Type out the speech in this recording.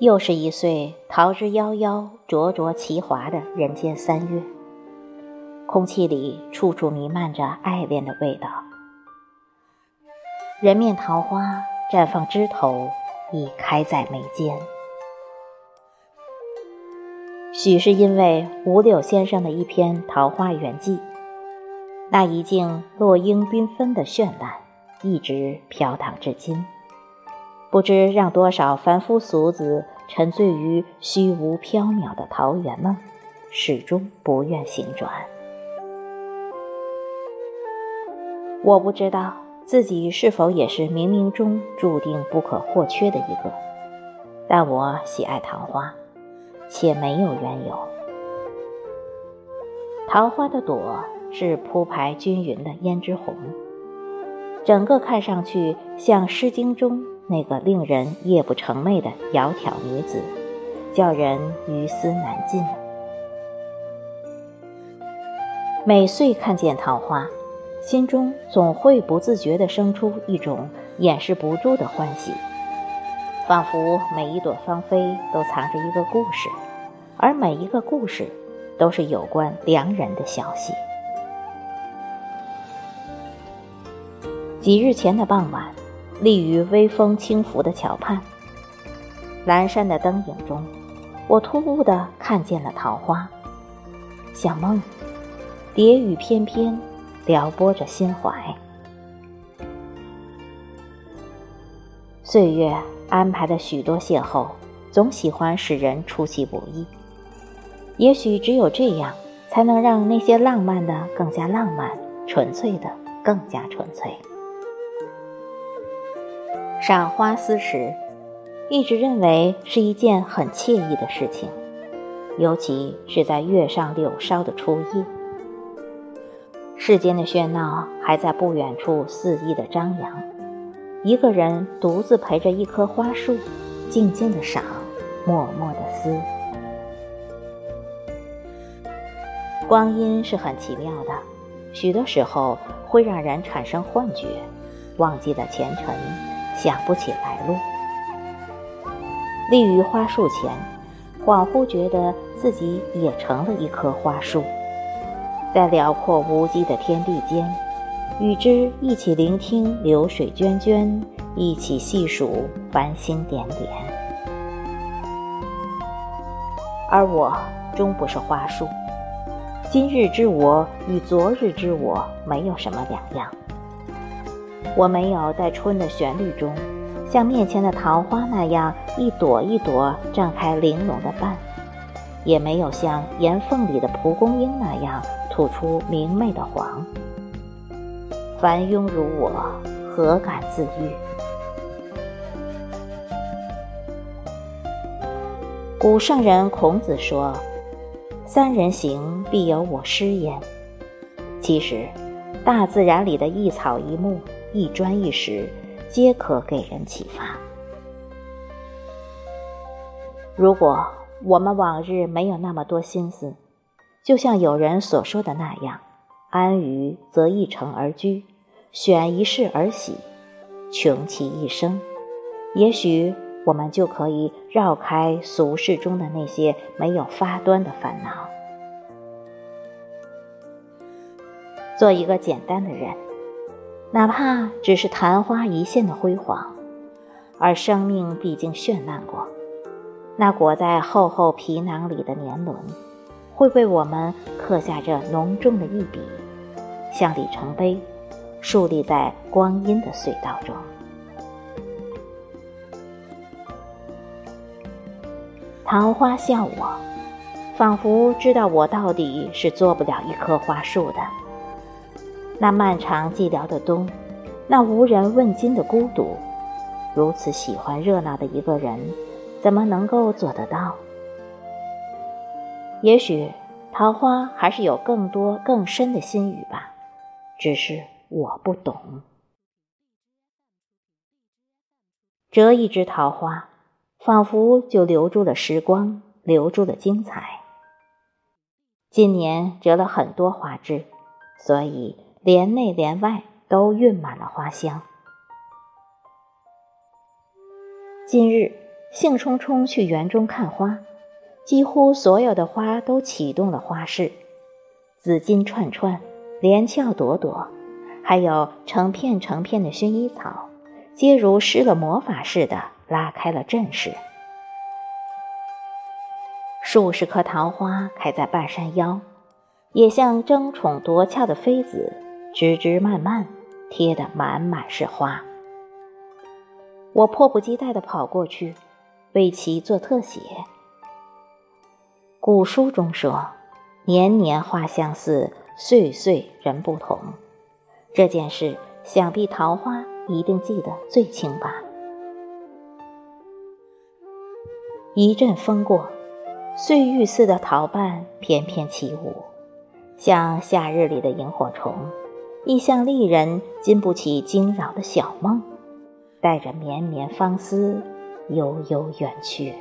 又是一岁桃之夭夭、灼灼其华的人间三月，空气里处处弥漫着爱恋的味道。人面桃花绽放枝头，已开在眉间。许是因为五柳先生的一篇《桃花源记》，那一境落英缤纷的绚烂，一直飘荡至今。不知让多少凡夫俗子沉醉于虚无缥缈的桃源梦，始终不愿醒转。我不知道自己是否也是冥冥中注定不可或缺的一个，但我喜爱桃花，且没有缘由。桃花的朵是铺排均匀的胭脂红，整个看上去像《诗经》中。那个令人夜不成寐的窈窕女子，叫人于思难尽。每岁看见桃花，心中总会不自觉地生出一种掩饰不住的欢喜，仿佛每一朵芳菲都藏着一个故事，而每一个故事都是有关良人的消息。几日前的傍晚。立于微风轻拂的桥畔，阑珊的灯影中，我突兀地看见了桃花，像梦，蝶语翩翩，撩拨着心怀。岁月安排的许多邂逅，总喜欢使人出其不意。也许只有这样，才能让那些浪漫的更加浪漫，纯粹的更加纯粹。赏花思时，一直认为是一件很惬意的事情，尤其是在月上柳梢的初夜。世间的喧闹还在不远处肆意的张扬，一个人独自陪着一棵花树，静静的赏，默默的思。光阴是很奇妙的，许多时候会让人产生幻觉，忘记了前尘。想不起来路，立于花树前，恍惚觉得自己也成了一棵花树，在辽阔无际的天地间，与之一起聆听流水涓涓，一起细数繁星点点。而我终不是花树，今日之我与昨日之我没有什么两样。我没有在春的旋律中，像面前的桃花那样一朵一朵绽开玲珑的瓣，也没有像岩缝里的蒲公英那样吐出明媚的黄。凡庸如我，何敢自喻？古圣人孔子说：“三人行，必有我师焉。”其实，大自然里的一草一木。一砖一石，皆可给人启发。如果我们往日没有那么多心思，就像有人所说的那样，安于则一城而居，选一世而喜，穷其一生，也许我们就可以绕开俗世中的那些没有发端的烦恼，做一个简单的人。哪怕只是昙花一现的辉煌，而生命毕竟绚烂过，那裹在厚厚皮囊里的年轮，会为我们刻下这浓重的一笔，像里程碑，树立在光阴的隧道中。桃花笑我，仿佛知道我到底是做不了一棵花树的。那漫长寂寥的冬，那无人问津的孤独，如此喜欢热闹的一个人，怎么能够做得到？也许桃花还是有更多更深的心语吧，只是我不懂。折一枝桃花，仿佛就留住了时光，留住了精彩。今年折了很多花枝，所以。连内连外都蕴满了花香。今日兴冲冲去园中看花，几乎所有的花都启动了花式，紫金串串，连翘朵朵，还有成片成片的薰衣草，皆如施了魔法似的拉开了阵势。数十棵桃花开在半山腰，也像争宠夺俏的妃子，枝枝蔓蔓，贴得满满是花。我迫不及待地跑过去，为其做特写。古书中说：“年年花相似，岁岁人不同。”这件事，想必桃花一定记得最清吧。一阵风过。碎玉似的桃瓣翩翩起舞，像夏日里的萤火虫，意象丽人经不起惊扰的小梦，带着绵绵芳思，悠悠远去。